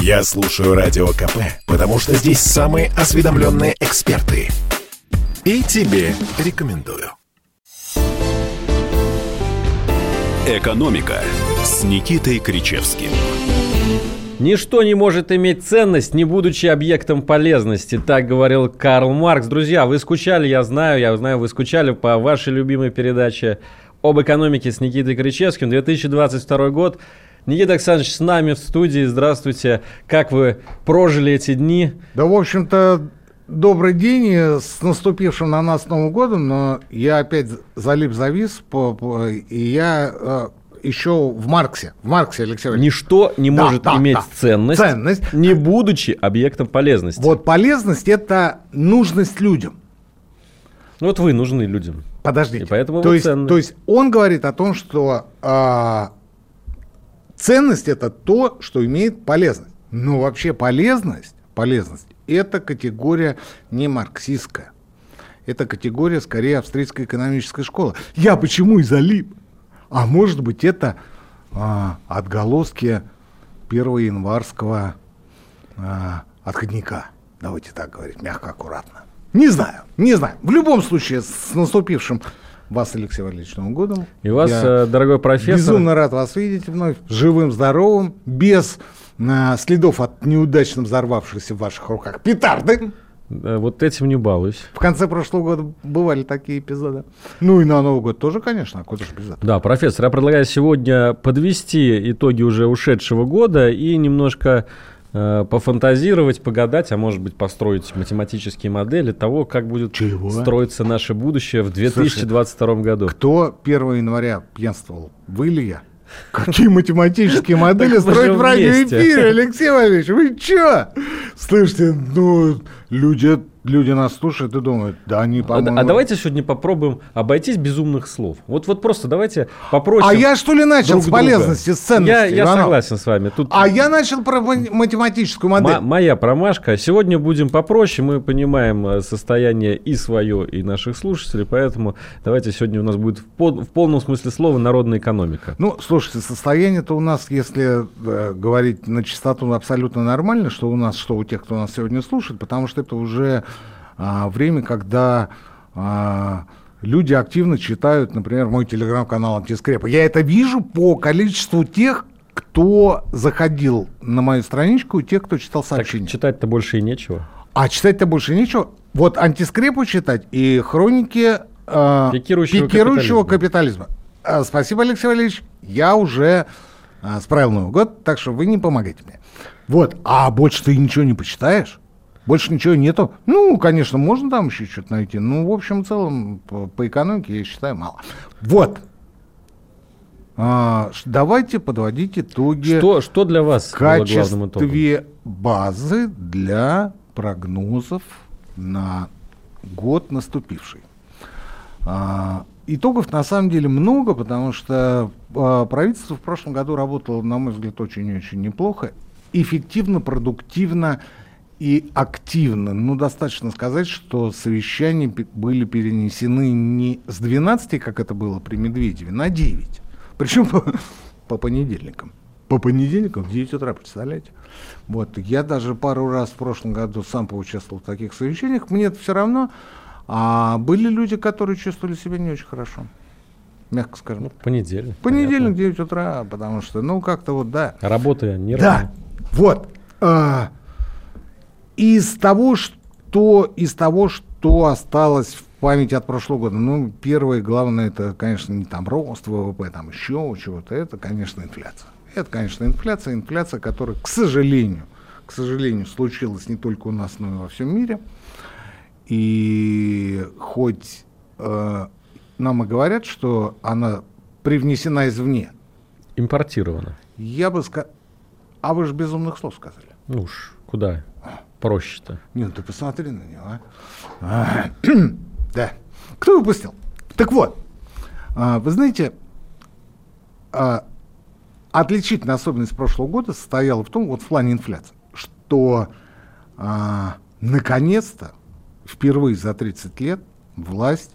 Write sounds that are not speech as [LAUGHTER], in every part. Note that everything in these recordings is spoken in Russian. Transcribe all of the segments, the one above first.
Я слушаю Радио КП, потому что здесь самые осведомленные эксперты. И тебе рекомендую. «Экономика» с Никитой Кричевским. Ничто не может иметь ценность, не будучи объектом полезности, так говорил Карл Маркс. Друзья, вы скучали, я знаю, я знаю, вы скучали по вашей любимой передаче об экономике с Никитой Кричевским. 2022 год. Никита Александрович с нами в студии. Здравствуйте. Как вы прожили эти дни? Да, в общем-то, добрый день с наступившим на нас Новым годом, но я опять залип завис, и я э, еще в Марксе. В Марксе, Алексей Валерьевич. Ничто не Да, может да, иметь да. ценность, Ценность. не будучи объектом полезности. Вот полезность – это нужность людям. Ну вот вы нужны людям. Подождите. И поэтому то, вы есть, ценны. то есть он говорит о том, что а, ценность – это то, что имеет полезность. Но вообще полезность, полезность – это категория не марксистская. Это категория, скорее, австрийской экономической школы. Я почему и залип? А может быть, это а, отголоски 1 январского а, отходника. Давайте так говорить, мягко, аккуратно. Не знаю, не знаю. В любом случае, с наступившим вас, Алексей Валерьевич, Новым годом. И вас, Я э, дорогой профессор, Безумно рад вас видеть вновь, живым, здоровым, без а, следов от неудачно взорвавшихся в ваших руках петарды. э, вот этим не балуюсь. В конце прошлого года бывали такие эпизоды. Ну и на Новый год тоже, конечно, а куда же этого. Да, профессор, я предлагаю сегодня подвести итоги уже ушедшего года и немножко пофантазировать, погадать, а может быть построить математические модели того, как будет Чего? строиться наше будущее в 2022 году. Кто 1 января пьянствовал? Вы или я? Какие математические модели строить в радиоэфире. Алексей Валерьевич? Вы чё? Слышите, ну, люди, люди нас слушают и думают, да они, А, по-моему... а давайте сегодня попробуем обойтись без умных слов. Вот, вот просто давайте попросим. А я что ли начал друг с друга. полезности, с ценности? Я, я Иванов? согласен с вами. Тут А я начал про ма- математическую модель. М- моя промашка. Сегодня будем попроще. Мы понимаем э, состояние и свое, и наших слушателей. Поэтому давайте сегодня у нас будет в, пол- в полном смысле слова народная экономика. Ну, слушайте, состояние-то у нас, если э, говорить на чистоту, абсолютно нормально, что у нас, что у тех, кто нас сегодня слушает, потому что это уже а, время, когда а, люди активно читают, например, мой телеграм-канал «Антискрепа». Я это вижу по количеству тех, кто заходил на мою страничку, и тех, кто читал Так сообщения. читать-то больше и нечего. А читать-то больше нечего. Вот антискрепу читать и хроники э, Пикирующего пикирующего капитализма. А, спасибо, Алексей Валерьевич. Я уже а, справил Новый год, так что вы не помогаете мне. Вот. А больше ты ничего не почитаешь? Больше ничего нету? Ну, конечно, можно там еще что-то найти. Ну, в общем целом, по, по экономике, я считаю, мало. Вот. А, давайте подводить итоги Что, что для вас итогом? качестве базы для прогнозов на год наступивший. А, итогов на самом деле много, потому что а, правительство в прошлом году работало, на мой взгляд, очень и очень неплохо, эффективно, продуктивно и активно. Ну, достаточно сказать, что совещания были перенесены не с 12, как это было при Медведеве, на 9. Причем по, по понедельникам. По понедельникам в 9 утра, представляете? Вот, я даже пару раз в прошлом году сам поучаствовал в таких совещаниях, мне это все равно. А были люди, которые чувствовали себя не очень хорошо, мягко скажем. Ну, понедельник. Понедельник, 9 утра, потому что, ну, как-то вот, да. понятно. Работа не Да, вот. а, из того, что из того, что осталось в памяти от прошлого года, ну, первое, главное, это, конечно, не там рост ВВП, там еще чего-то, это, конечно, инфляция. Это, конечно, инфляция, инфляция, которая, к сожалению, к сожалению, случилась не только у нас, но и во всем мире. И хоть э, нам и говорят, что она привнесена извне, Импортировано. я бы сказал... А вы же безумных слов сказали. Ну уж, куда проще-то. Не, ну ты посмотри на него, а. А, [CLEARS THROAT] Да. Кто выпустил? Так вот, а, вы знаете, отличительная особенность прошлого года состояла в том, вот в плане инфляции, что наконец-то, впервые за 30 лет, власть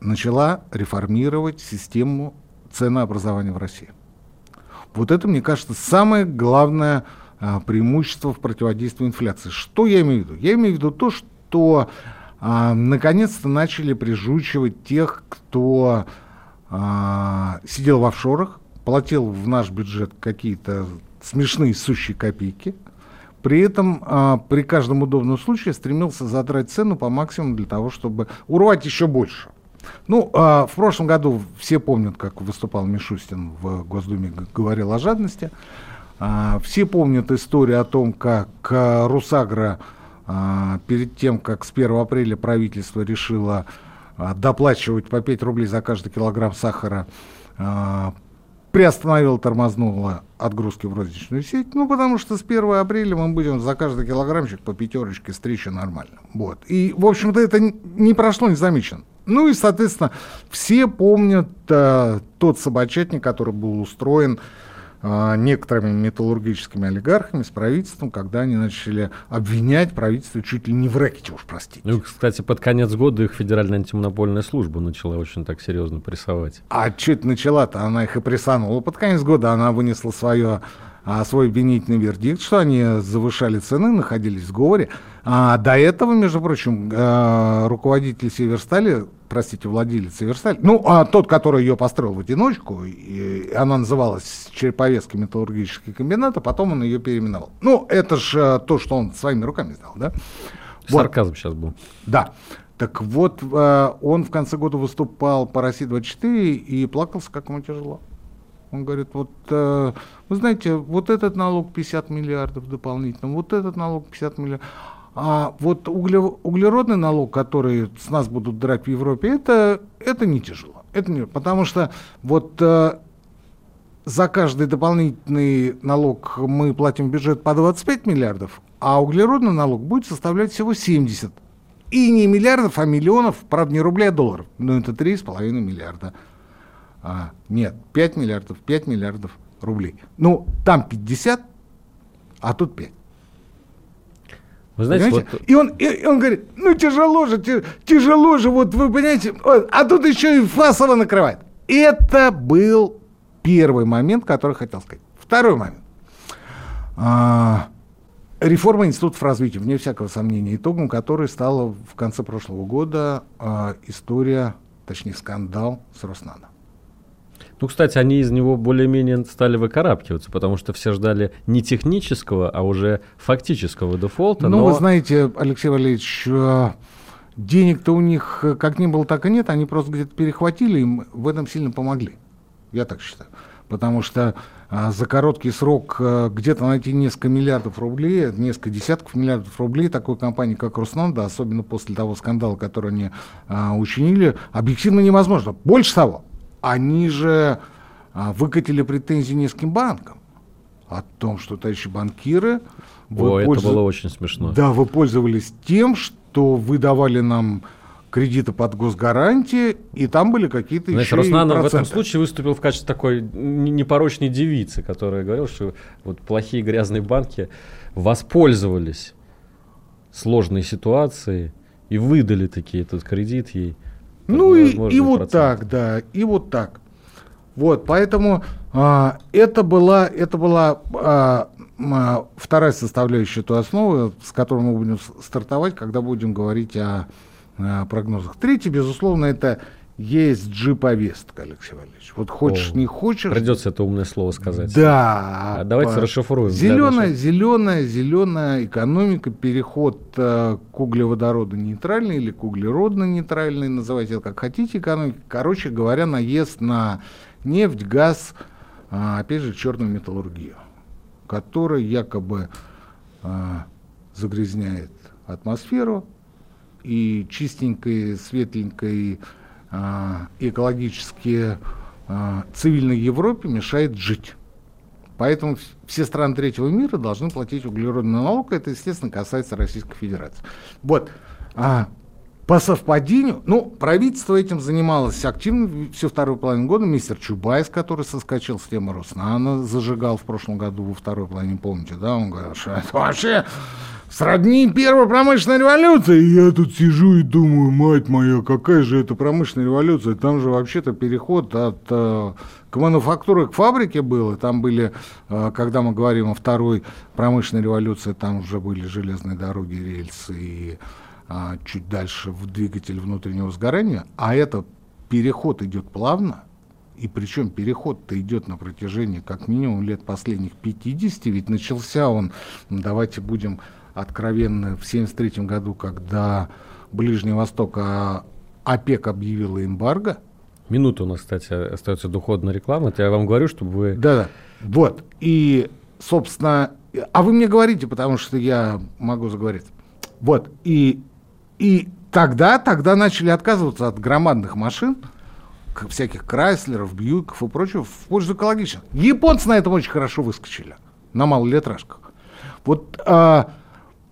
начала реформировать систему ценообразования в России. Вот это, мне кажется, самое главное преимущество в противодействии инфляции. Что я имею в виду? Я имею в виду то, что а, наконец-то начали прижучивать тех, кто а, сидел в офшорах, платил в наш бюджет какие-то смешные сущие копейки, при этом а, при каждом удобном случае стремился задрать цену по максимуму для того, чтобы урвать еще больше. Ну, а, в прошлом году все помнят, как выступал Мишустин в Госдуме, говорил о жадности. А, все помнят историю о том, как а, Русагра а, перед тем, как с 1 апреля правительство решило доплачивать по 5 рублей за каждый килограмм сахара, приостановила, тормознула отгрузки в розничную сеть, ну, потому что с 1 апреля мы будем за каждый килограммчик по пятерочке стричь нормально. Вот. И, в общем-то, это не прошло незамеченно. Ну и, соответственно, все помнят э, тот собачатник, который был устроен а, некоторыми металлургическими олигархами с правительством, когда они начали обвинять правительство чуть ли не в рэкете, уж простите. Ну, кстати, под конец года их Федеральная антимонопольная служба начала очень так серьезно прессовать. А это начала-то? Она их и прессанула. Под конец года она вынесла свое а, свой обвинительный вердикт, что они завышали цены, находились в сговоре. А до этого, между прочим, а, руководитель Северстали, простите, владелец Северстали, ну, а тот, который ее построил в одиночку, и она называлась Череповецкий металлургический комбинат, а потом он ее переименовал. Ну, это же а, то, что он своими руками сделал, да? Сарказм вот. сейчас был. Да. Так вот, а, он в конце года выступал по России-24 и плакался, как ему тяжело. Он говорит, вот, э, вы знаете, вот этот налог 50 миллиардов дополнительно, вот этот налог 50 миллиардов. А вот угле, углеродный налог, который с нас будут драть в Европе, это, это не тяжело. Это не, потому что вот э, за каждый дополнительный налог мы платим бюджет по 25 миллиардов, а углеродный налог будет составлять всего 70. И не миллиардов, а миллионов, правда, не рублей, а долларов. Но это 3,5 миллиарда. А, нет, 5 миллиардов, 5 миллиардов рублей. Ну, там 50, а тут 5. Вы знаете, вот... и, он, и, и он говорит, ну тяжело же, тяжело же, вот вы понимаете, а тут еще и фасово накрывает. Это был первый момент, который хотел сказать. Второй момент. А, реформа институтов развития, вне всякого сомнения, итогом которой стала в конце прошлого года а, история, точнее скандал с Роснаном. Ну, кстати, они из него более-менее стали выкарабкиваться, потому что все ждали не технического, а уже фактического дефолта. Ну, но... вы знаете, Алексей Валерьевич, э, денег-то у них э, как не было, так и нет. Они просто где-то перехватили, им в этом сильно помогли. Я так считаю. Потому что а, за короткий срок а, где-то найти несколько миллиардов рублей, несколько десятков миллиардов рублей такой компании, как Руснанда, особенно после того скандала, который они а, учинили, объективно невозможно. Больше того, они же а, выкатили претензии нескольким банкам о том, что, товарищи банкиры... О, это было очень смешно. Да, вы пользовались тем, что вы давали нам кредиты под госгарантии, и там были какие-то Знаете, еще Роснанов в этом случае выступил в качестве такой непорочной девицы, которая говорила, что вот плохие грязные банки воспользовались сложной ситуацией и выдали такие этот кредит ей. Ну и, и вот так, да, и вот так. Вот, поэтому а, это была, это была а, а, вторая составляющая той основы, с которой мы будем стартовать, когда будем говорить о, о прогнозах. Третье, безусловно, это есть G-повестка, Алексей Валерьевич. Вот хочешь, О, не хочешь. Придется это умное слово сказать. Да. А давайте по... расшифруем. Зеленая, зеленая, зеленая экономика, переход э, к углеводороду-нейтральной или к углеродно-нейтральной, называйте это как хотите, экономика. Короче говоря, наезд на нефть, газ, э, опять же, черную металлургию, которая якобы э, загрязняет атмосферу и чистенькой, светленькой экологически а, цивильной Европе мешает жить. Поэтому все страны третьего мира должны платить углеродный налог. Это, естественно, касается Российской Федерации. Вот. А, по совпадению, ну, правительство этим занималось активно всю вторую половину года. Мистер Чубайс, который соскочил с темы Роснана, зажигал в прошлом году во второй половине, помните, да, он говорил, что это вообще сродни первой промышленной революции. И я тут сижу и думаю, мать моя, какая же это промышленная революция? Там же вообще-то переход от э, к мануфактуре, к фабрике был. И там были, э, когда мы говорим о второй промышленной революции, там уже были железные дороги, рельсы и э, чуть дальше в двигатель внутреннего сгорания. А это переход идет плавно. И причем переход-то идет на протяжении как минимум лет последних 50, ведь начался он, давайте будем откровенно в 1973 году, когда Ближний Восток, а ОПЕК объявила эмбарго. Минута у нас, кстати, остается доходная реклама. Я вам говорю, чтобы вы... Да-да. Вот. И, собственно... А вы мне говорите, потому что я могу заговорить. Вот. И, и тогда, тогда начали отказываться от громадных машин, всяких Крайслеров, Бьюиков и прочего, в пользу экологичных. Японцы на этом очень хорошо выскочили, на малолитражках. Вот а,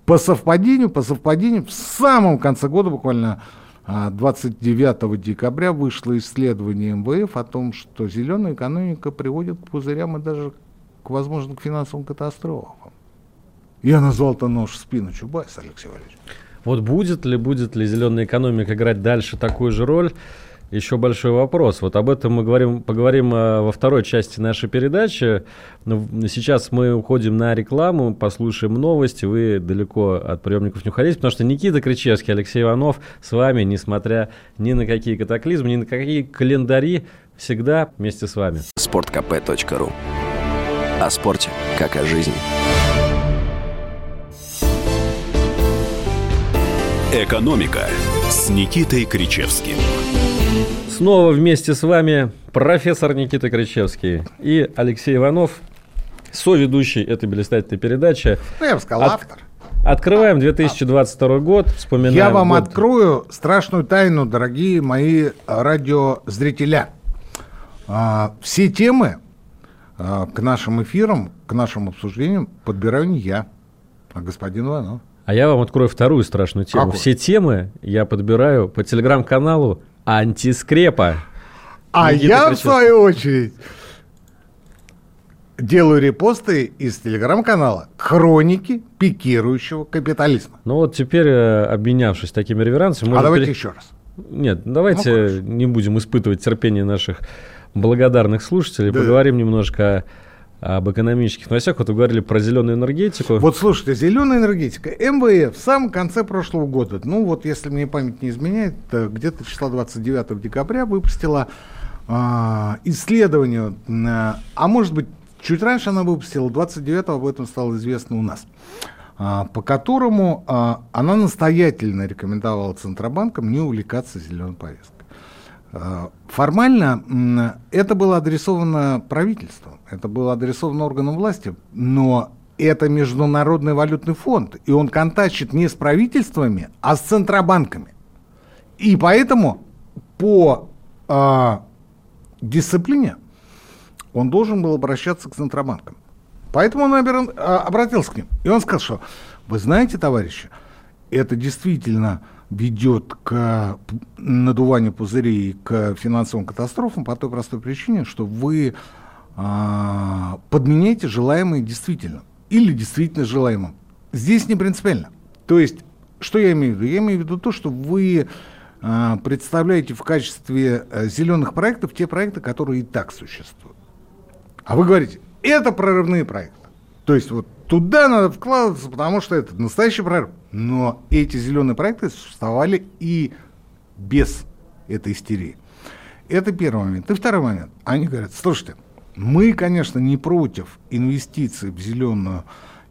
по совпадению, по совпадению, в самом конце года, буквально 29 а, декабря, вышло исследование МВФ о том, что зеленая экономика приводит к пузырям и даже к, возможно, к финансовым катастрофам. Я назвал это нож в спину Чубайса, Алексей Валерьевич. Вот будет ли, будет ли зеленая экономика играть дальше такую же роль? Еще большой вопрос. Вот об этом мы говорим, поговорим а, во второй части нашей передачи. Ну, сейчас мы уходим на рекламу, послушаем новости. Вы далеко от приемников не уходите, потому что Никита Кричевский, Алексей Иванов с вами, несмотря ни на какие катаклизмы, ни на какие календари, всегда вместе с вами. sportkp.ru О спорте, как о жизни. Экономика с Никитой Кричевским. Снова вместе с вами профессор Никита Кричевский и Алексей Иванов, соведущий этой блистательной передачи. Ну, я бы сказал, От... автор. Открываем 2022 год, вспоминаем. Я вам год. открою страшную тайну, дорогие мои радиозрителя. А, все темы а, к нашим эфирам, к нашим обсуждениям подбираю не я, а господин Иванов. А я вам открою вторую страшную тему. Какую? Все темы я подбираю по телеграм-каналу Антискрепа. А Никита я, в свою очередь, делаю репосты из телеграм-канала «Хроники пикирующего капитализма». Ну вот теперь, э, обменявшись такими реверансами... А давайте пере... еще раз. Нет, давайте ну, не будем испытывать терпение наших благодарных слушателей. Да. Поговорим немножко об экономических новостях. Вот вы говорили про зеленую энергетику. Вот слушайте, зеленая энергетика. МВФ в самом конце прошлого года, ну вот если мне память не изменяет, где-то числа 29 декабря выпустила а, исследование, а, а может быть чуть раньше она выпустила, 29 об этом стало известно у нас а, по которому а, она настоятельно рекомендовала Центробанкам не увлекаться зеленой повесткой. А, формально это было адресовано правительству, это было адресовано органам власти, но это Международный валютный фонд, и он контачит не с правительствами, а с центробанками. И поэтому по э, дисциплине он должен был обращаться к центробанкам. Поэтому он обер... обратился к ним. И он сказал, что вы знаете, товарищи, это действительно ведет к надуванию пузырей, к финансовым катастрофам по той простой причине, что вы а, подменяете желаемое действительно или действительно желаемым. Здесь не принципиально. То есть, что я имею в виду? Я имею в виду то, что вы а, представляете в качестве а, зеленых проектов те проекты, которые и так существуют. А вы говорите, это прорывные проекты. То есть вот туда надо вкладываться, потому что это настоящий прорыв. Но эти зеленые проекты существовали и без этой истерии. Это первый момент. И второй момент. Они говорят, слушайте, мы, конечно, не против инвестиций в зеленую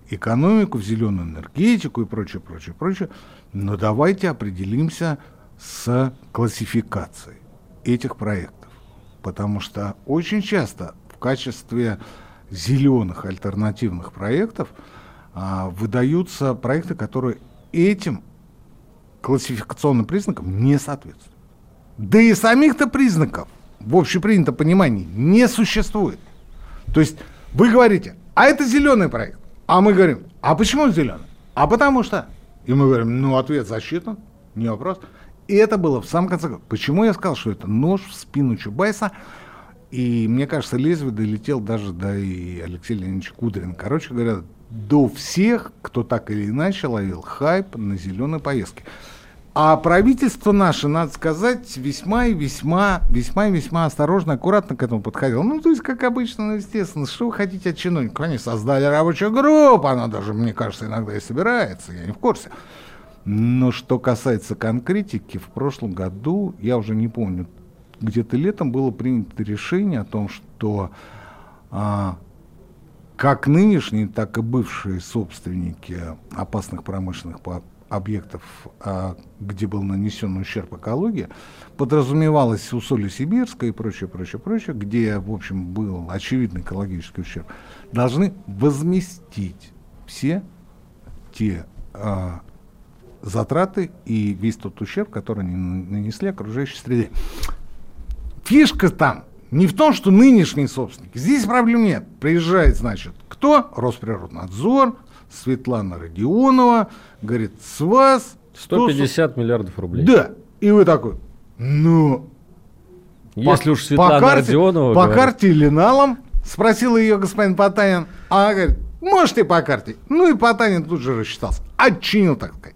экономику, в зеленую энергетику и прочее, прочее, прочее, но давайте определимся с классификацией этих проектов. Потому что очень часто в качестве зеленых альтернативных проектов а, выдаются проекты, которые этим классификационным признакам не соответствуют. Да и самих-то признаков в общепринятом понимании не существует. То есть вы говорите, а это зеленый проект. А мы говорим, а почему зеленый? А потому что. И мы говорим, ну ответ засчитан, не вопрос. И это было в самом конце. Почему я сказал, что это нож в спину Чубайса? И мне кажется, лезвие долетел даже до и Алексея Леонидовича Кудрина. Короче говоря, до всех, кто так или иначе ловил хайп на зеленой поездке. А правительство наше, надо сказать, весьма и весьма, весьма и весьма осторожно, аккуратно к этому подходило. Ну, то есть, как обычно, ну, естественно, что вы хотите от чиновников? Они создали рабочую группу, она даже, мне кажется, иногда и собирается, я не в курсе. Но что касается конкретики, в прошлом году, я уже не помню, где-то летом было принято решение о том, что а, как нынешние, так и бывшие собственники опасных промышленных объектов, а, где был нанесен ущерб экологии, подразумевалось усолье Сибирское и прочее, прочее, прочее, где, в общем, был очевидный экологический ущерб, должны возместить все те а, затраты и весь тот ущерб, который они нанесли окружающей среде. Фишка там не в том, что нынешний собственник. Здесь проблем нет. Приезжает, значит, кто? Росприроднадзор, Светлана Родионова, говорит, с вас... 150 100... миллиардов рублей. Да. И вы такой, ну... Если по, уж Светлана по карте, Родионова... По говорит. карте или налом, спросил ее господин Потанин. А она говорит, может и по карте. Ну и Потанин тут же рассчитался. Отчинил, так сказать.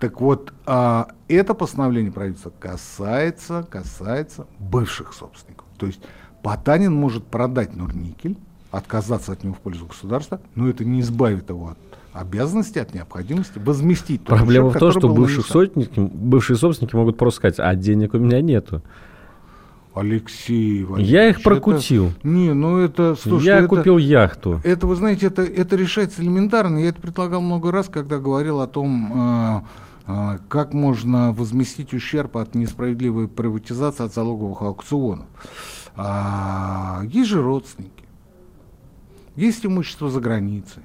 Так вот, а, это постановление правительства касается, касается бывших собственников. То есть Потанин может продать Нурникель, отказаться от него в пользу государства, но это не избавит его от обязанности, от необходимости возместить. Проблема ущерб, в том, что бывших сотники, бывшие собственники могут просто сказать, а денег у меня нету. Алексей Валерьевич, Я их прокутил. Это, не, ну это... Слушай, я это, купил яхту. Это, вы знаете, это, это решается элементарно. Я это предлагал много раз, когда говорил о том, э, как можно возместить ущерб от несправедливой приватизации, от залоговых аукционов? А, есть же родственники, есть имущество за границей,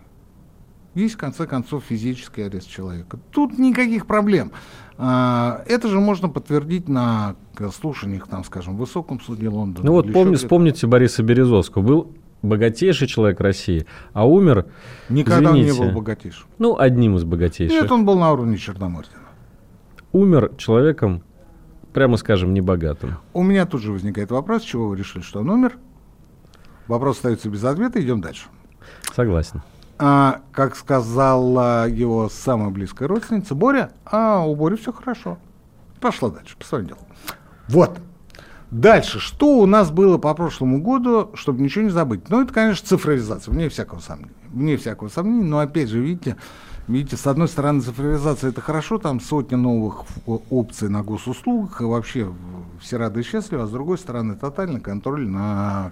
есть, в конце концов, физический арест человека. Тут никаких проблем. А, это же можно подтвердить на слушаниях, там, скажем, в Высоком суде Лондона. Ну вот помни, вспомните Бориса Березовского. Был богатейший человек России, а умер... Никогда извините, он не был богатейшим. Ну, одним из богатейших. Нет, он был на уровне Черномырдина. Умер человеком, прямо скажем, небогатым. У меня тут же возникает вопрос, чего вы решили, что он умер? Вопрос остается без ответа, идем дальше. Согласен. А, как сказала его самая близкая родственница, Боря, а у Бори все хорошо. Пошла дальше, по своим делам. Вот. Дальше, что у нас было по прошлому году, чтобы ничего не забыть? Ну, это, конечно, цифровизация, вне всякого сомнения. Вне всякого сомнения, но опять же, видите, видите, с одной стороны, цифровизация это хорошо, там сотни новых опций на госуслугах, и вообще все рады и счастливы, а с другой стороны, тотальный контроль на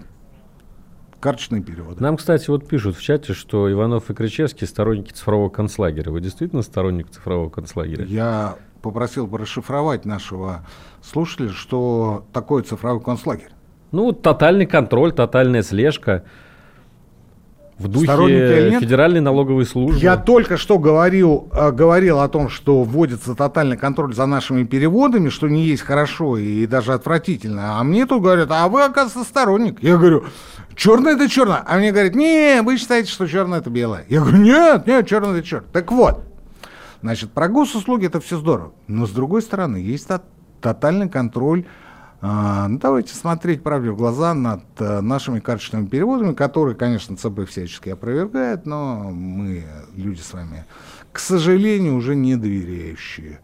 карточные переводы. Нам, кстати, вот пишут в чате, что Иванов и Кричевский сторонники цифрового концлагеря. Вы действительно сторонник цифрового концлагеря? Я попросил бы расшифровать нашего слушателя, что такое цифровой концлагерь. Ну, тотальный контроль, тотальная слежка в духе Федеральной налоговой службы. Я только что говорил, э, говорил о том, что вводится тотальный контроль за нашими переводами, что не есть хорошо и даже отвратительно. А мне тут говорят, а вы, оказывается, сторонник. Я говорю, черное это черное. А мне говорят, не, вы считаете, что черное это белое. Я говорю, нет, нет, черное это черное. Так вот, значит, про госуслуги это все здорово. Но с другой стороны, есть тотальный контроль давайте смотреть правде в глаза над а, нашими карточными переводами, которые, конечно, ЦБ всячески опровергает, но мы, люди с вами, к сожалению, уже не доверяющие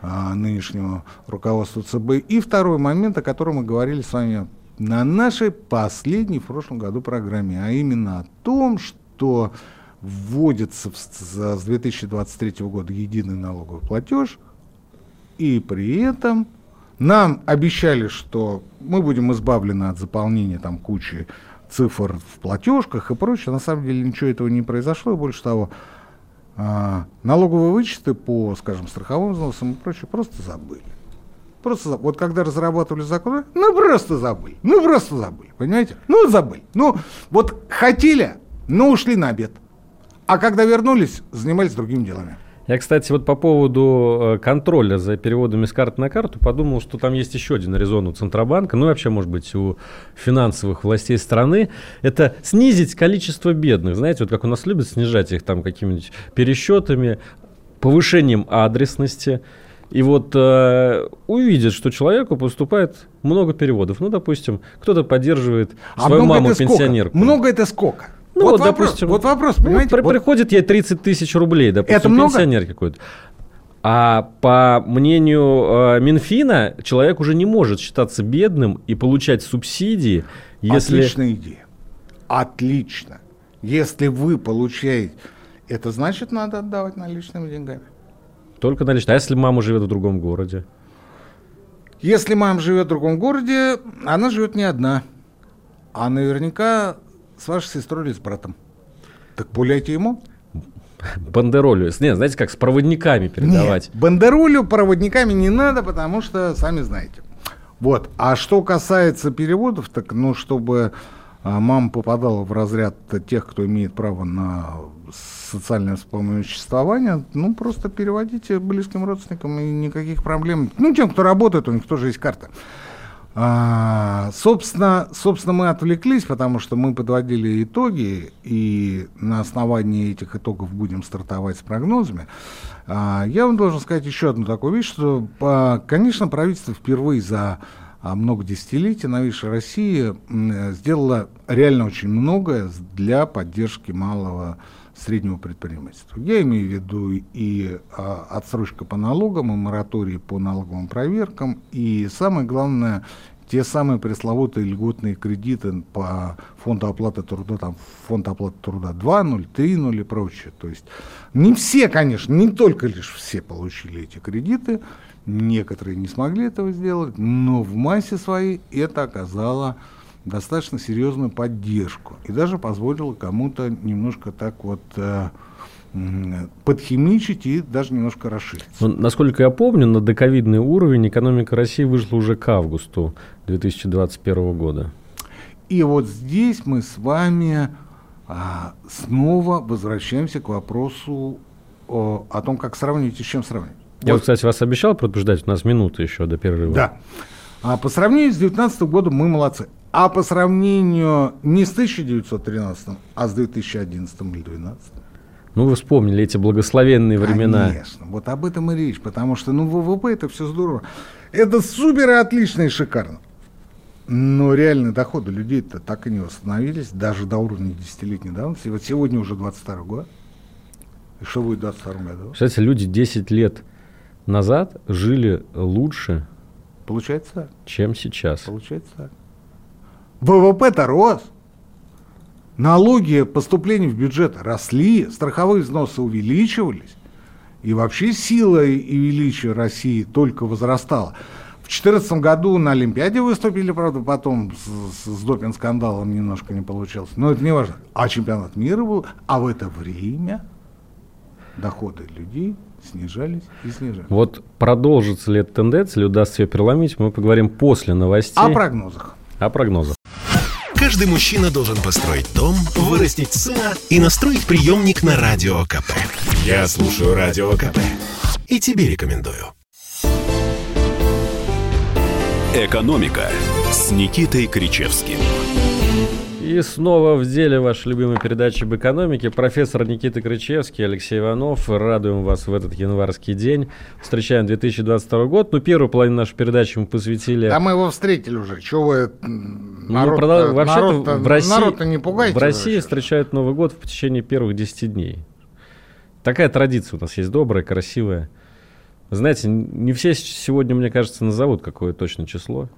а, нынешнему руководству ЦБ. И второй момент, о котором мы говорили с вами на нашей последней в прошлом году программе, а именно о том, что вводится с 2023 года единый налоговый платеж, и при этом нам обещали, что мы будем избавлены от заполнения там кучи цифр в платежках и прочее. На самом деле ничего этого не произошло. И больше того, а, налоговые вычеты по, скажем, страховым взносам и прочее просто забыли. Просто забыли. Вот когда разрабатывали закон, ну просто забыли. Ну просто забыли. Понимаете? Ну забыли. Ну вот хотели, но ушли на обед. А когда вернулись, занимались другими делами. Я, кстати, вот по поводу э, контроля за переводами с карты на карту подумал, что там есть еще один резон у Центробанка, ну и вообще, может быть, у финансовых властей страны. Это снизить количество бедных. Знаете, вот как у нас любят снижать их там какими-нибудь пересчетами, повышением адресности. и вот э, увидят, что человеку поступает много переводов. Ну, допустим, кто-то поддерживает А свою много маму это сколько? пенсионерку. Много это сколько? Ну, вот, вот, вопрос, допустим, вот вопрос, Ну, понимаете? при- Вот Приходит ей 30 тысяч рублей, допустим, Это много? пенсионер какой-то. А по мнению э, Минфина, человек уже не может считаться бедным и получать субсидии, если... Отличная идея. Отлично. Если вы получаете... Это значит, надо отдавать наличными деньгами. Только наличные. А если мама живет в другом городе? Если мама живет в другом городе, она живет не одна. А наверняка с вашей сестрой или с братом. Так пуляйте ему. Бандеролью. Не, знаете, как с проводниками передавать. Нет, бандеролю проводниками не надо, потому что сами знаете. Вот. А что касается переводов, так ну, чтобы а, мама попадала в разряд тех, кто имеет право на социальное вспомоществование, ну, просто переводите близким родственникам, и никаких проблем. Ну, тем, кто работает, у них тоже есть карта. А, собственно, собственно, мы отвлеклись, потому что мы подводили итоги, и на основании этих итогов будем стартовать с прогнозами. А, я вам должен сказать еще одну такую вещь, что, а, конечно, правительство впервые за а, много десятилетий новейшей России м, сделало реально очень многое для поддержки малого среднего предпринимательства. Я имею в виду и а, отсрочка по налогам, и мораторий по налоговым проверкам, и самое главное, те самые пресловутые льготные кредиты по фонду оплаты труда, там фонд оплаты труда 2.0, 3.0 и прочее. То есть не все, конечно, не только лишь все получили эти кредиты, некоторые не смогли этого сделать, но в массе своей это оказало достаточно серьезную поддержку и даже позволило кому-то немножко так вот э, подхимичить и даже немножко расшириться. Ну, насколько я помню, на доковидный уровень экономика России вышла уже к августу 2021 года. И вот здесь мы с вами а, снова возвращаемся к вопросу о, о том, как сравнивать и с чем сравнивать. Я, Вот, кстати, вас обещал предупреждать, у нас минута еще до перерыва. да. А по сравнению с 2019 годом мы молодцы. А по сравнению не с 1913, а с 2011 или 2012. Ну, вы вспомнили эти благословенные времена. Конечно, вот об этом и речь, потому что, ну, ВВП это все здорово. Это супер и отлично и шикарно. Но реальные доходы людей-то так и не восстановились, даже до уровня десятилетней давности. Вот сегодня уже 22 год. И что будет в 22 году? Кстати, люди 10 лет назад жили лучше, Получается так. чем сейчас. Получается так. ВВП-то рос. Налоги поступления в бюджет росли, страховые взносы увеличивались. И вообще сила и величие России только возрастала. В 2014 году на Олимпиаде выступили, правда, потом с, с допинг-скандалом немножко не получилось. Но это не важно. А чемпионат мира был. А в это время доходы людей снижались и снижались. Вот продолжится ли эта тенденция, или удастся ее переломить, мы поговорим после новостей. О прогнозах. О прогнозах. Каждый мужчина должен построить дом, вырастить сына и настроить приемник на Радио КП. Я слушаю Радио КП и тебе рекомендую. «Экономика» с Никитой Кричевским. И снова в деле вашей любимой передачи об экономике. Профессор Никита Крычевский, Алексей Иванов. Радуем вас в этот январский день. Встречаем 2022 год. Ну, первую половину нашей передачи мы посвятили... А мы его встретили уже. Чего вы м, Ну, народ, продал- народ-то- в России, народ-то не пугайте. в России встречают Новый год в течение первых 10 дней. Такая традиция у нас есть добрая, красивая. Знаете, не все сегодня, мне кажется, назовут какое точно число.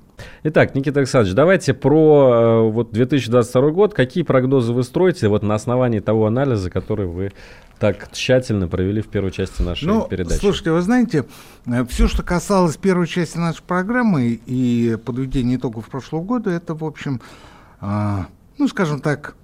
Итак, Никита Александрович, давайте про э, вот 2022 год. Какие прогнозы вы строите вот на основании того анализа, который вы так тщательно провели в первой части нашей Ну, передачи? слушайте, вы знаете, все, что касалось первой части нашей программы и подведения итогов прошлого года, это, в общем, а, ну, скажем так,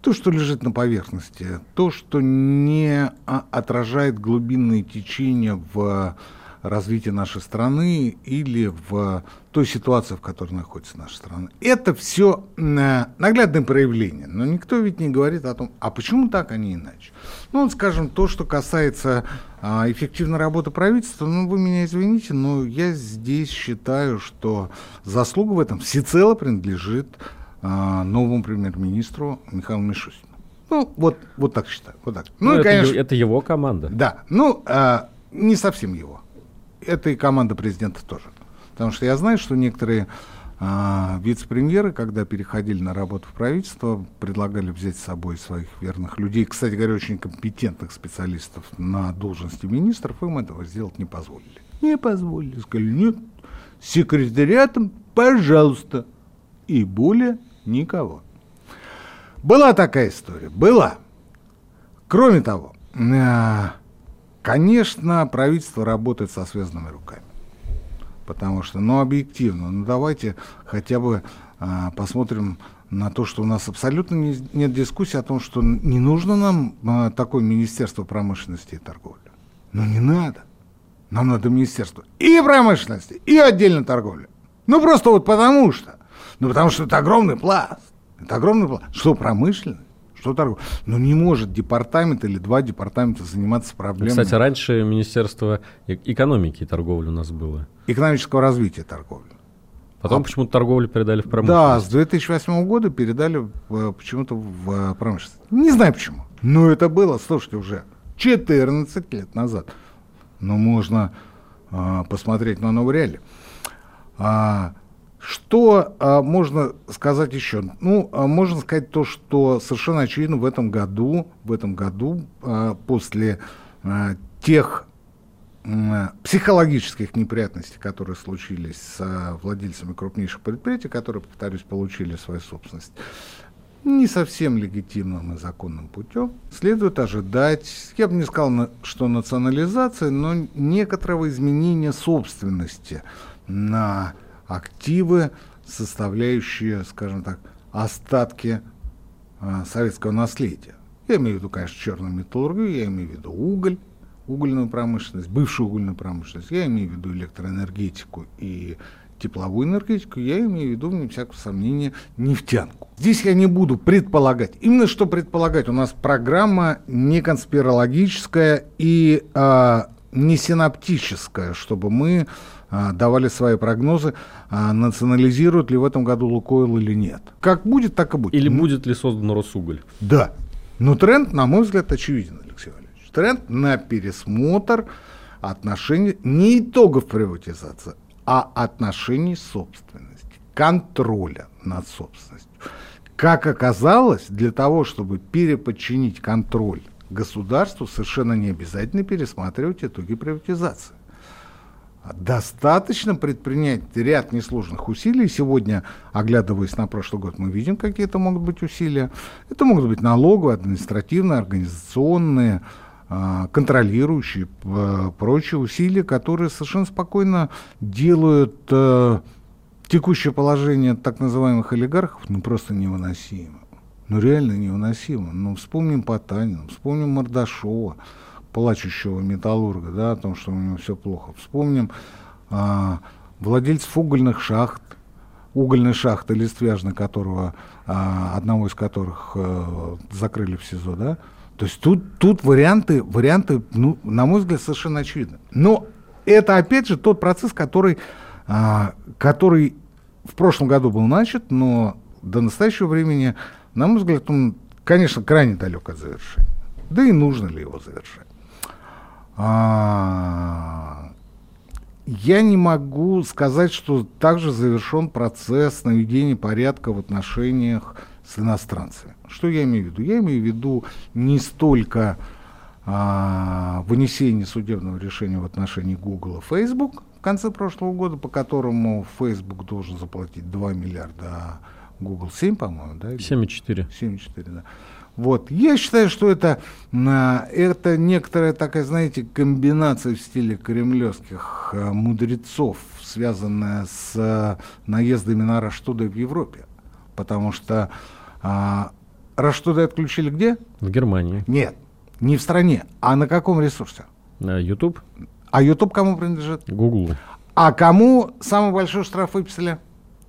то, что лежит на поверхности, то, что не а, отражает глубинные течения в развитии нашей страны или в той ситуации, в которой находится наша страна. Это все наглядное проявление, но никто ведь не говорит о том, а почему так, а не иначе. Ну, вот, скажем, то, что касается а, эффективной работы правительства, ну, вы меня извините, но я здесь считаю, что заслуга в этом всецело принадлежит а, новому премьер-министру Михаилу Мишустину. Ну, вот, вот так считаю. Вот так. Ну, Ну, и, это, конечно, это его команда. да, ну, а, не совсем его. Это и команда президента тоже. Потому что я знаю, что некоторые а, вице-премьеры, когда переходили на работу в правительство, предлагали взять с собой своих верных людей, кстати говоря, очень компетентных специалистов на должности министров, им этого сделать не позволили. Не позволили. Сказали, нет, секретариатом, пожалуйста. И более никого. Была такая история, была. Кроме того, э, конечно, правительство работает со связанными руками потому что, ну, объективно, ну, давайте хотя бы а, посмотрим на то, что у нас абсолютно не, нет дискуссии о том, что не нужно нам а, такое Министерство промышленности и торговли. Ну, не надо. Нам надо Министерство и промышленности, и отдельно торговли. Ну, просто вот потому что. Ну, потому что это огромный пласт. Это огромный пласт. Что промышленность? Что торговля? Ну, не может департамент или два департамента заниматься проблемой. Кстати, раньше Министерство экономики и торговли у нас было. Экономического развития торговли. Потом а, почему-то торговлю передали в промышленность. Да, с 2008 года передали в, почему-то в промышленность. Не знаю почему. Но это было, слушайте, уже 14 лет назад. Но можно а, посмотреть на новые реалии. А, что а, можно сказать еще? Ну, а, можно сказать то, что совершенно очевидно в этом году, в этом году а, после а, тех а, психологических неприятностей, которые случились с а, владельцами крупнейших предприятий, которые, повторюсь, получили свою собственность, не совсем легитимным и законным путем, следует ожидать, я бы не сказал, что национализация, но некоторого изменения собственности на активы, составляющие, скажем так, остатки э, советского наследия. Я имею в виду, конечно, черную металлургию, я имею в виду уголь, угольную промышленность, бывшую угольную промышленность, я имею в виду электроэнергетику и тепловую энергетику, я имею в виду, вне всякого сомнения, нефтянку. Здесь я не буду предполагать. Именно что предполагать. У нас программа не конспирологическая и э, не синаптическая, чтобы мы давали свои прогнозы, а, национализируют ли в этом году Лукойл или нет. Как будет, так и будет. Или будет ли создан Росуголь. Да. Но тренд, на мой взгляд, очевиден, Алексей Валерьевич. Тренд на пересмотр отношений, не итогов приватизации, а отношений собственности, контроля над собственностью. Как оказалось, для того, чтобы переподчинить контроль государству, совершенно не обязательно пересматривать итоги приватизации. Достаточно предпринять ряд несложных усилий. Сегодня, оглядываясь на прошлый год, мы видим, какие это могут быть усилия. Это могут быть налоговые, административные, организационные, а, контролирующие, прочие усилия, которые совершенно спокойно делают э, текущее положение так называемых олигархов ну, просто невыносимым. Ну, реально невыносимым. Ну, вспомним Потанина, вспомним Мордашова плачущего металлурга, да, о том, что у него все плохо. Вспомним а, владельцев угольных шахт, угольной шахты Листвяжной, которого, а, одного из которых а, закрыли в СИЗО, да. То есть тут, тут варианты, варианты, ну, на мой взгляд, совершенно очевидны. Но это, опять же, тот процесс, который, а, который в прошлом году был начат, но до настоящего времени, на мой взгляд, он, конечно, крайне далек от завершения. Да и нужно ли его завершать? А, я не могу сказать, что также завершен процесс наведения порядка в отношениях с иностранцами. Что я имею в виду? Я имею в виду не столько а, вынесение судебного решения в отношении Google и Facebook в конце прошлого года, по которому Facebook должен заплатить 2 миллиарда, а Google 7, по-моему, да? 7,4. 7,4, да. Вот. Я считаю, что это, это некоторая такая, знаете, комбинация в стиле кремлевских э, мудрецов, связанная с э, наездами на Раштуды в Европе. Потому что а, Раштуды отключили где? В Германии. Нет, не в стране. А на каком ресурсе? На YouTube. А YouTube кому принадлежит? Google. А кому самый большой штраф выписали?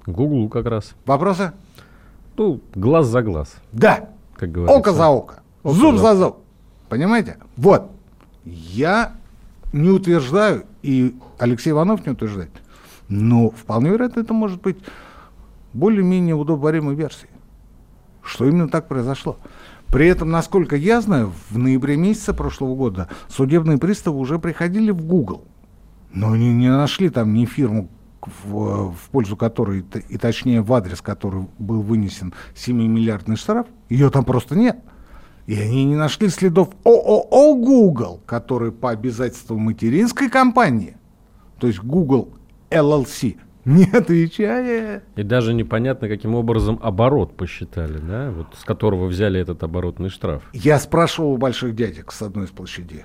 Google как раз. Вопросы? Ну, глаз за глаз. Да как говорится. Око за око, око зуб за зуб. Понимаете? Вот. Я не утверждаю, и Алексей Иванов не утверждает, но вполне вероятно это может быть более-менее удобоваримой версией, что именно так произошло. При этом, насколько я знаю, в ноябре месяце прошлого года судебные приставы уже приходили в Google Но они не нашли там ни фирму, в, в пользу которой, и точнее в адрес, который был вынесен 7-миллиардный штраф, ее там просто нет. И они не нашли следов ООО Google, который по обязательству материнской компании, то есть Google LLC, не отвечает. И даже непонятно, каким образом оборот посчитали, да, вот с которого взяли этот оборотный штраф. Я спрашивал у больших дядек с одной из площадей.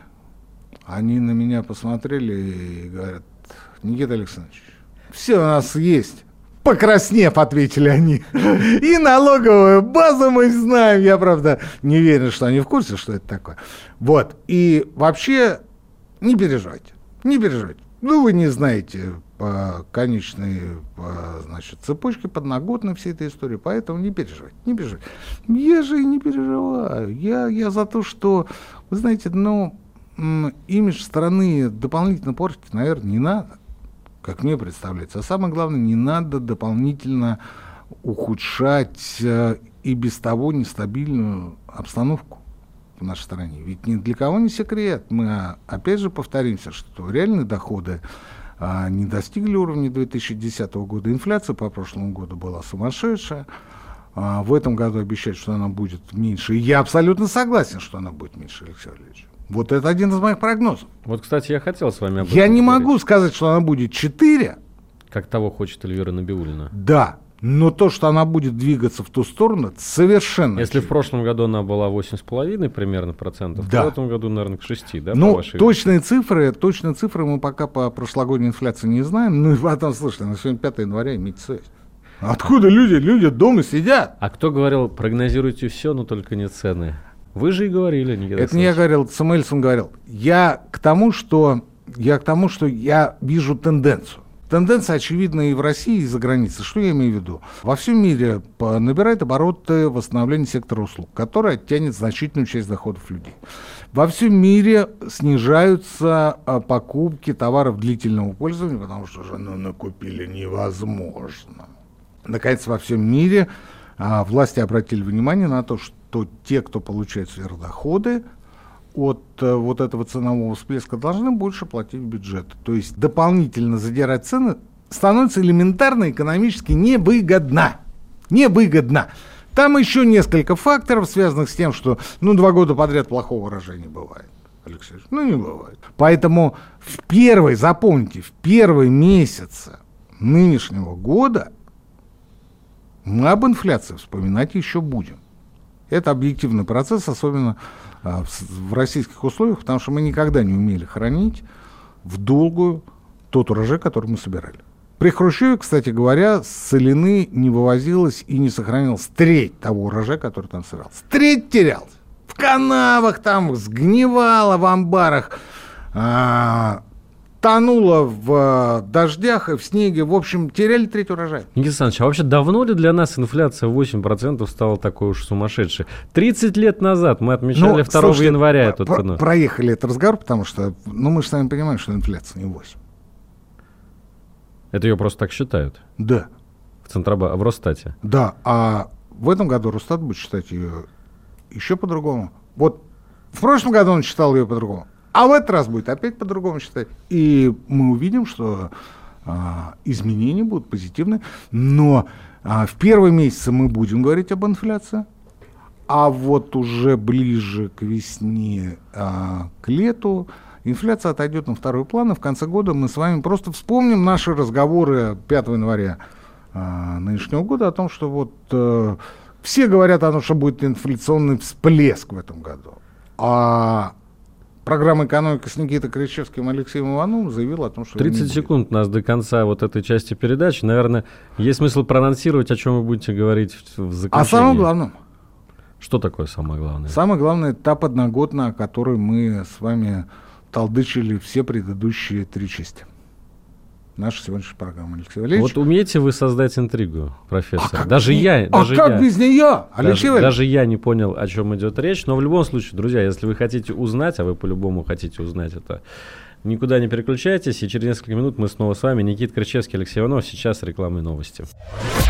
Они на меня посмотрели и говорят, Никита Александрович, все у нас есть. Покраснев, ответили они. И налоговую базу мы знаем. Я, правда, не уверен, что они в курсе, что это такое. Вот. И вообще, не переживайте. Не переживайте. Ну, вы не знаете по конечной по, значит, цепочке подноготной всей этой истории, поэтому не переживайте, не переживайте. Я же и не переживаю. Я, я за то, что, вы знаете, ну, имидж страны дополнительно портить, наверное, не надо как мне представляется. А самое главное, не надо дополнительно ухудшать э, и без того нестабильную обстановку в нашей стране. Ведь ни для кого не секрет. Мы а, опять же повторимся, что реальные доходы а, не достигли уровня 2010 года. Инфляция по прошлому году была сумасшедшая. А, в этом году обещают, что она будет меньше. Я абсолютно согласен, что она будет меньше, Алексей Валерьевич. Вот это один из моих прогнозов. Вот, кстати, я хотел с вами об этом Я не поговорить. могу сказать, что она будет 4. Как того хочет Эльвира Набиулина. Да, но то, что она будет двигаться в ту сторону, совершенно. Если очевидно. в прошлом году она была 8,5 примерно процентов, да. то в этом году, наверное, к 6, да? Ну, точные цифры, точные цифры мы пока по прошлогодней инфляции не знаем. Ну и потом, слушайте, на сегодня 5 января имейте совесть. Откуда люди? Люди дома сидят. А кто говорил, прогнозируйте все, но только не цены? Вы же и говорили, Никита Это не я говорил, Самуэльсон говорил. Я к тому, что я к тому, что я вижу тенденцию. Тенденция очевидна и в России, и за границей. Что я имею в виду? Во всем мире набирает обороты восстановление сектора услуг, который оттянет значительную часть доходов людей. Во всем мире снижаются а, покупки товаров длительного пользования, потому что же ну, накупили невозможно. Наконец, во всем мире а, власти обратили внимание на то, что что те, кто получает сверхдоходы от э, вот этого ценового всплеска, должны больше платить в бюджет. То есть дополнительно задирать цены становится элементарно экономически невыгодно. Невыгодно. Там еще несколько факторов, связанных с тем, что ну, два года подряд плохого урожая бывает. Алексей, ну не бывает. Поэтому в первый, запомните, в первые месяцы нынешнего года мы об инфляции вспоминать еще будем. Это объективный процесс, особенно а, в, российских условиях, потому что мы никогда не умели хранить в долгую тот урожай, который мы собирали. При Хрущеве, кстати говоря, с целины не вывозилось и не сохранилось треть того урожая, который там собирался. Треть терялся. В канавах там сгнивало, в амбарах. А, тонуло в э, дождях и в снеге. В общем, теряли треть урожая. Никита Александрович, а вообще давно ли для нас инфляция 8% стала такой уж сумасшедшей? 30 лет назад мы отмечали ну, 2 слушайте, января эту про- цену. Проехали этот разговор, потому что ну, мы же сами понимаем, что инфляция не 8. Это ее просто так считают? Да. В Центроба... в Росстате? Да, а в этом году Росстат будет считать ее еще по-другому. Вот в прошлом году он считал ее по-другому. А в этот раз будет опять по-другому считать. И мы увидим, что а, изменения будут позитивные. Но а, в первые месяцы мы будем говорить об инфляции. А вот уже ближе к весне, а, к лету, инфляция отойдет на второй план, и в конце года мы с вами просто вспомним наши разговоры 5 января а, нынешнего года о том, что вот а, все говорят о том, что будет инфляционный всплеск в этом году. А программа «Экономика» с Никитой Кричевским и Алексеем Ивановым заявила о том, что... 30 секунд у нас до конца вот этой части передачи. Наверное, есть смысл проанонсировать, о чем вы будете говорить в заключении. О самом главном. Что такое самое главное? Самое главное – та подноготная, о которой мы с вами толдычили все предыдущие три части наша сегодняшняя программа, Алексей Валерьевич. Вот умеете вы создать интригу, профессор? А даже я, а даже как я, без нее, Алексей даже, даже я не понял, о чем идет речь. Но в любом случае, друзья, если вы хотите узнать, а вы по-любому хотите узнать это, никуда не переключайтесь. И через несколько минут мы снова с вами. Никит Крычевский, Алексей Иванов. Сейчас рекламные новости.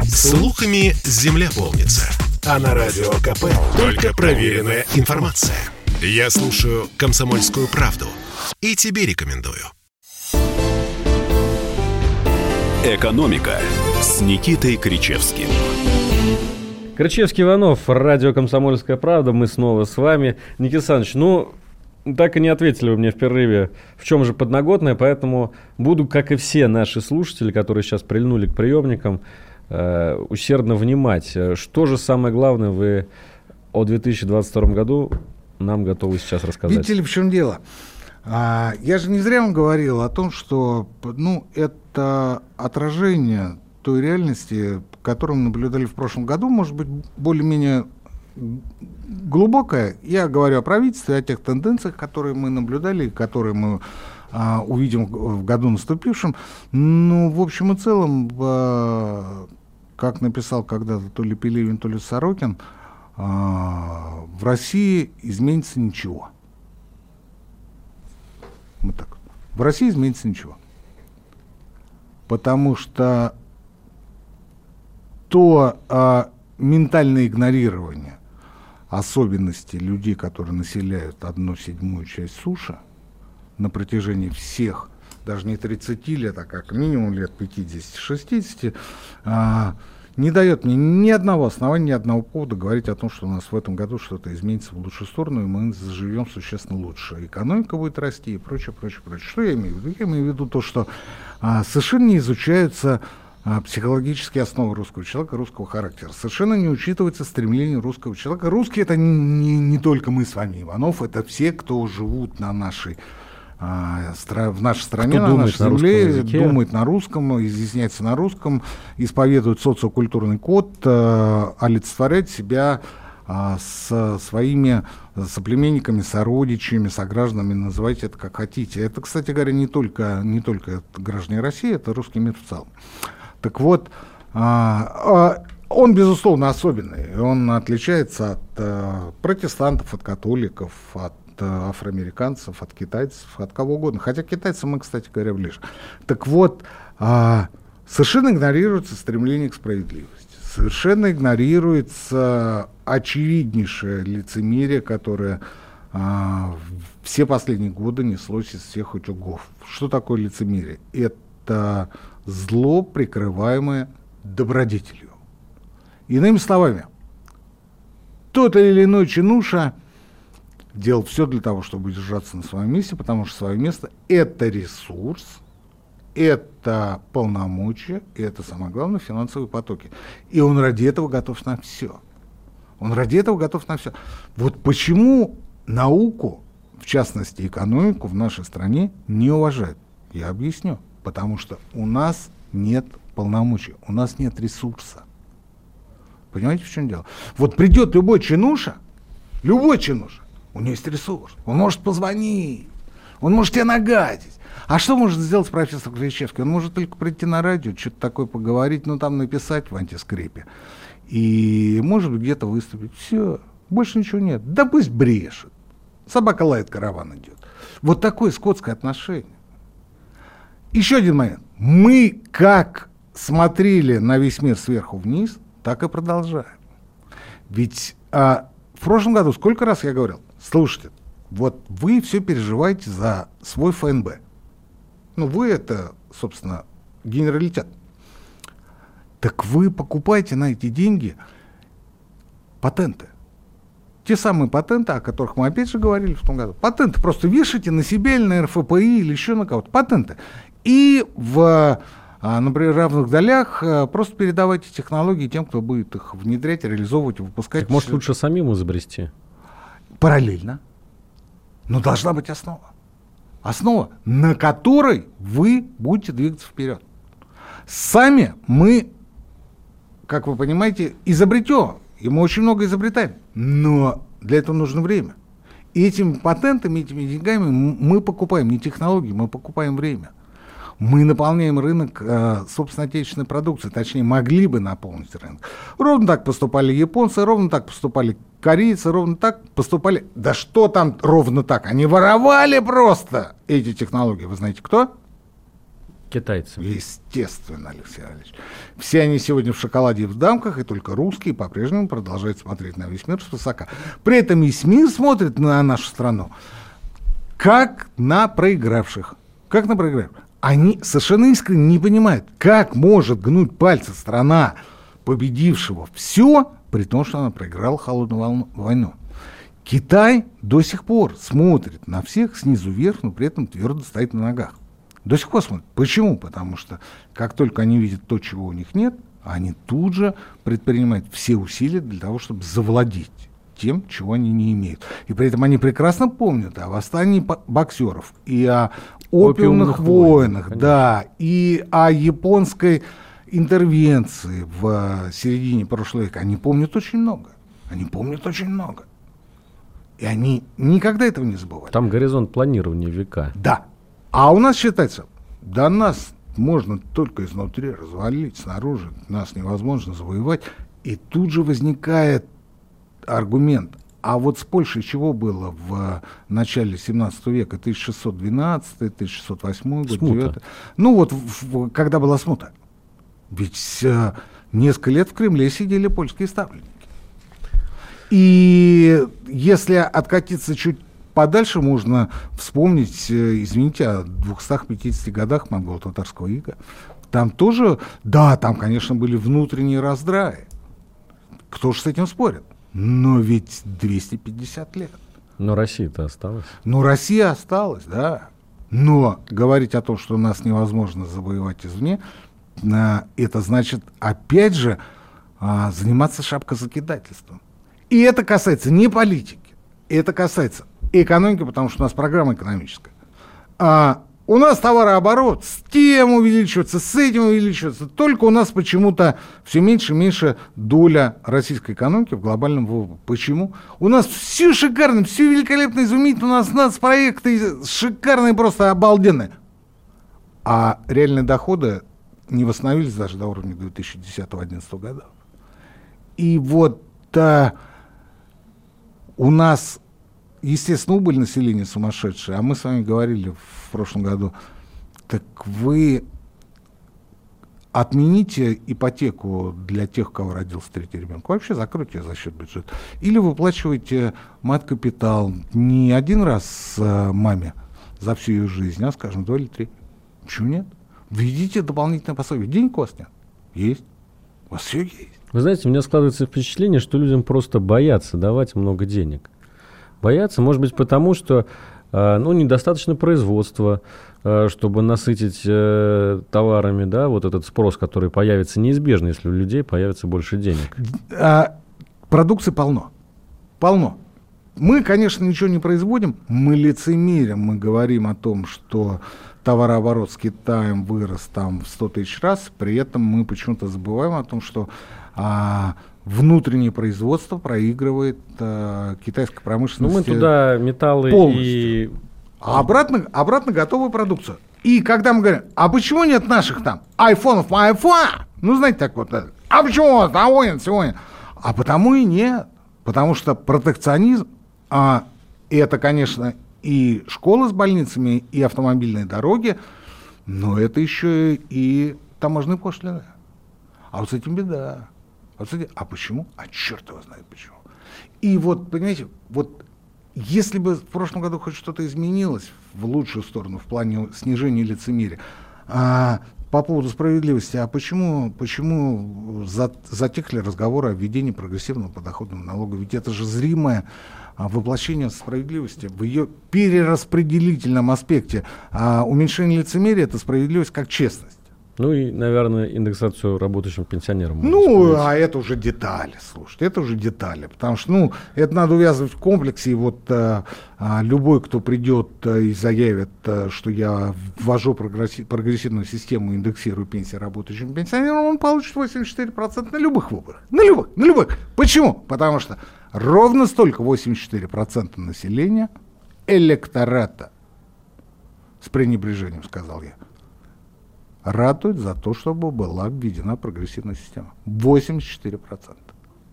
Слухами земля полнится. А на радио КП только проверенная информация. Я слушаю «Комсомольскую правду» и тебе рекомендую. «Экономика» с Никитой Кричевским. Кричевский Иванов, радио «Комсомольская правда». Мы снова с вами. Никита Александрович, ну, так и не ответили вы мне в перерыве, в чем же подноготное, поэтому буду, как и все наши слушатели, которые сейчас прильнули к приемникам, э, усердно внимать. Что же самое главное вы о 2022 году нам готовы сейчас рассказать? Видите ли, в чем дело? А, я же не зря вам говорил о том, что ну, это отражение той реальности, которую мы наблюдали в прошлом году, может быть, более-менее глубокая. Я говорю о правительстве, о тех тенденциях, которые мы наблюдали, которые мы а, увидим в году наступившем. Ну, в общем и целом, а, как написал когда-то то ли Пелевин, то ли Сорокин, а, в России изменится ничего. Мы так. В России изменится ничего. Потому что то а, ментальное игнорирование особенностей людей, которые населяют одну седьмую часть суши на протяжении всех, даже не 30 лет, а как минимум лет 50-60, а, не дает мне ни одного основания, ни одного повода говорить о том, что у нас в этом году что-то изменится в лучшую сторону, и мы заживем существенно лучше. Экономика будет расти и прочее, прочее, прочее. Что я имею в виду? Я имею в виду то, что а, совершенно не изучаются а, психологические основы русского человека, русского характера. Совершенно не учитывается стремление русского человека. Русские это не, не, не только мы с вами, Иванов, это все, кто живут на нашей в нашей стране, Кто на нашей земле, думает на русском, изъясняется на русском, исповедует социокультурный код, э, олицетворяет себя э, с своими соплеменниками, сородичами, согражданами, называйте это как хотите. Это, кстати говоря, не только, не только граждане России, это русский мир в целом. Так вот, а, он, безусловно, особенный. Он отличается от э, протестантов, от католиков, от Э, афроамериканцев, от китайцев, от кого угодно. Хотя китайцам мы, кстати говоря, ближе. Так вот, а, совершенно игнорируется стремление к справедливости. Совершенно игнорируется очевиднейшее лицемерие, которое а, все последние годы неслось из всех утюгов. Что такое лицемерие? Это зло, прикрываемое добродетелью. Иными словами, тот или иной чинуша – делал все для того, чтобы держаться на своем месте, потому что свое место – это ресурс, это полномочия, и это, самое главное, финансовые потоки. И он ради этого готов на все. Он ради этого готов на все. Вот почему науку, в частности экономику, в нашей стране не уважают? Я объясню. Потому что у нас нет полномочий, у нас нет ресурса. Понимаете, в чем дело? Вот придет любой чинуша, любой чинуша, у него есть ресурс. Он может позвонить. Он может тебе нагадить. А что может сделать профессор Клещевский? Он может только прийти на радио, что-то такое поговорить, ну там написать в антискрипе. И может где-то выступить. Все. Больше ничего нет. Да пусть брешет. Собака лает, караван идет. Вот такое скотское отношение. Еще один момент. Мы как смотрели на весь мир сверху вниз, так и продолжаем. Ведь а, в прошлом году сколько раз я говорил, слушайте, вот вы все переживаете за свой ФНБ. Ну, вы это, собственно, генералитет. Так вы покупаете на эти деньги патенты. Те самые патенты, о которых мы опять же говорили в том году. Патенты просто вешайте на себя или на РФПИ или еще на кого-то. Патенты. И в, а, например, равных долях а, просто передавайте технологии тем, кто будет их внедрять, реализовывать, выпускать. Так может лучше самим изобрести? Параллельно. Но должна быть основа. Основа, на которой вы будете двигаться вперед. Сами мы, как вы понимаете, изобретем. И мы очень много изобретаем. Но для этого нужно время. И этими патентами, этими деньгами мы покупаем не технологии, мы покупаем время мы наполняем рынок э, собственно отечественной продукции, точнее могли бы наполнить рынок. Ровно так поступали японцы, ровно так поступали корейцы, ровно так поступали. Да что там ровно так? Они воровали просто эти технологии. Вы знаете кто? Китайцы. Естественно, Алексей Иванович. Все они сегодня в шоколаде и в дамках, и только русские по-прежнему продолжают смотреть на весь мир с высока. При этом весь мир смотрит на нашу страну как на проигравших. Как на проигравших. Они совершенно искренне не понимают, как может гнуть пальцы страна, победившего все, при том, что она проиграла холодную войну. Китай до сих пор смотрит на всех снизу вверх, но при этом твердо стоит на ногах. До сих пор смотрит. Почему? Потому что как только они видят то, чего у них нет, они тут же предпринимают все усилия для того, чтобы завладеть тем, чего они не имеют. И при этом они прекрасно помнят о восстании боксеров и о опиумных, опиумных войнах, войнах да, и о японской интервенции в середине прошлого века. Они помнят очень много. Они помнят очень много. И они никогда этого не забывают. Там горизонт планирования века. Да. А у нас считается, да нас можно только изнутри развалить, снаружи нас невозможно завоевать. И тут же возникает аргумент. А вот с Польшей чего было в начале 17 века? 1612, 1608 год, смута. 9. Ну вот, в, когда была смута. Ведь э, несколько лет в Кремле сидели польские ставленники. И если откатиться чуть подальше, можно вспомнить, э, извините, о 250 годах монголо-татарского ига. Там тоже, да, там, конечно, были внутренние раздраи. Кто же с этим спорит? Но ведь 250 лет. Но Россия-то осталась. Ну, Россия осталась, да. Но говорить о том, что нас невозможно завоевать извне, а, это значит, опять же, а, заниматься шапкозакидательством. И это касается не политики, это касается экономики, потому что у нас программа экономическая. А у нас товарооборот с тем увеличивается, с этим увеличивается. Только у нас почему-то все меньше и меньше доля российской экономики в глобальном ВВП. Почему? У нас все шикарно, все великолепно, изумительно. У нас нацпроекты шикарные, просто обалденные. А реальные доходы не восстановились даже до уровня 2010-2011 года. И вот а, у нас естественно, убыль населения сумасшедшая. А мы с вами говорили в прошлом году, так вы отмените ипотеку для тех, кого родился третий ребенок. Вообще закройте за счет бюджета. Или выплачивайте мат-капитал не один раз э, маме за всю ее жизнь, а, скажем, два или три. Почему нет? Введите дополнительное пособие. Денег у вас нет? Есть. У вас все есть. Вы знаете, у меня складывается впечатление, что людям просто боятся давать много денег. Боятся, может быть, потому что э, ну, недостаточно производства, э, чтобы насытить э, товарами, да, вот этот спрос, который появится неизбежно, если у людей появится больше денег. А, продукции полно. Полно. Мы, конечно, ничего не производим, мы лицемерим, мы говорим о том, что товарооборот с Китаем вырос там в 100 тысяч раз, при этом мы почему-то забываем о том, что а, внутреннее производство проигрывает э, китайской промышленности. Ну, мы туда металлы полностью. и... А обратно, обратно готовую продукцию. И когда мы говорим, а почему нет наших там айфонов по iPhone? Ну, знаете, так вот, а почему доволен сегодня? А потому и нет. Потому что протекционизм, а, это, конечно, и школы с больницами, и автомобильные дороги, но это еще и таможенные пошлины. А вот с этим беда. Кстати, а почему? А черт его знает почему. И вот, понимаете, вот если бы в прошлом году хоть что-то изменилось в лучшую сторону в плане снижения лицемерия, а, по поводу справедливости, а почему, почему затихли разговоры о введении прогрессивного подоходного налога? Ведь это же зримое а, воплощение справедливости в ее перераспределительном аспекте. А уменьшение лицемерия – это справедливость как честность. Ну и, наверное, индексацию работающим пенсионерам. Ну, а это уже детали, слушайте, это уже детали. Потому что, ну, это надо увязывать в комплексе. И вот а, а, любой, кто придет а, и заявит, а, что я ввожу прогресси- прогрессивную систему, индексирую пенсии работающим пенсионерам, он получит 84% на любых выборах. На любых, на любых. Почему? Потому что ровно столько, 84% населения, электората, с пренебрежением сказал я, ратуют за то, чтобы была введена прогрессивная система. 84%.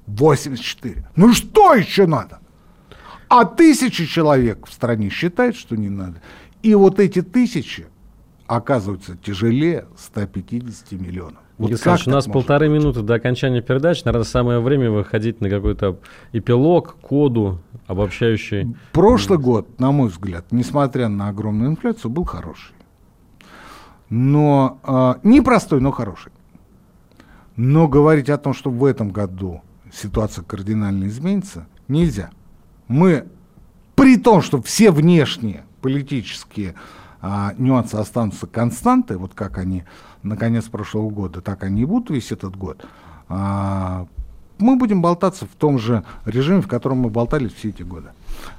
84%. Ну что еще надо? А тысячи человек в стране считают, что не надо. И вот эти тысячи оказываются тяжелее 150 миллионов. Вот Александр, у нас полторы быть? минуты до окончания передачи. Наверное, самое время выходить на какой-то эпилог, коду, обобщающий. Прошлый год, на мой взгляд, несмотря на огромную инфляцию, был хороший. Но э, непростой, но хороший. Но говорить о том, что в этом году ситуация кардинально изменится, нельзя. Мы, при том, что все внешние политические а, нюансы останутся константы, вот как они на конец прошлого года, так они и будут весь этот год, а, мы будем болтаться в том же режиме, в котором мы болтали все эти годы.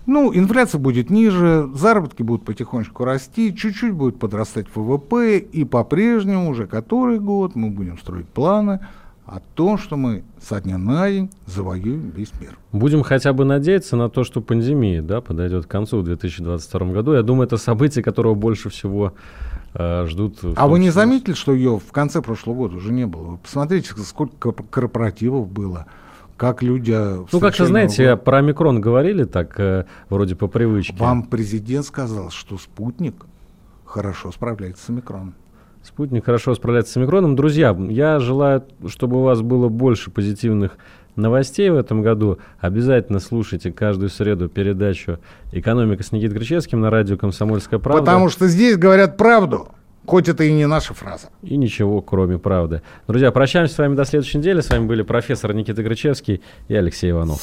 Ну, инфляция будет ниже, заработки будут потихонечку расти, чуть-чуть будет подрастать ВВП, и по-прежнему уже который год мы будем строить планы о том, что мы со дня на день завоюем весь мир. Будем хотя бы надеяться на то, что пандемия да, подойдет к концу в 2022 году. Я думаю, это событие, которого больше всего э, ждут. А вы не заметили, что ее в конце прошлого года уже не было? Посмотрите, сколько корпоративов было как люди... Ну, как-то, знаете, про микрон говорили так, э, вроде по привычке. Вам президент сказал, что спутник хорошо справляется с микроном. Спутник хорошо справляется с микроном. Друзья, я желаю, чтобы у вас было больше позитивных новостей в этом году. Обязательно слушайте каждую среду передачу «Экономика» с Никитой Кричевским на радио «Комсомольская правда». Потому что здесь говорят правду. Хоть это и не наша фраза. И ничего, кроме правды. Друзья, прощаемся с вами до следующей недели. С вами были профессор Никита Грачевский и Алексей Иванов.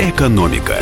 Экономика.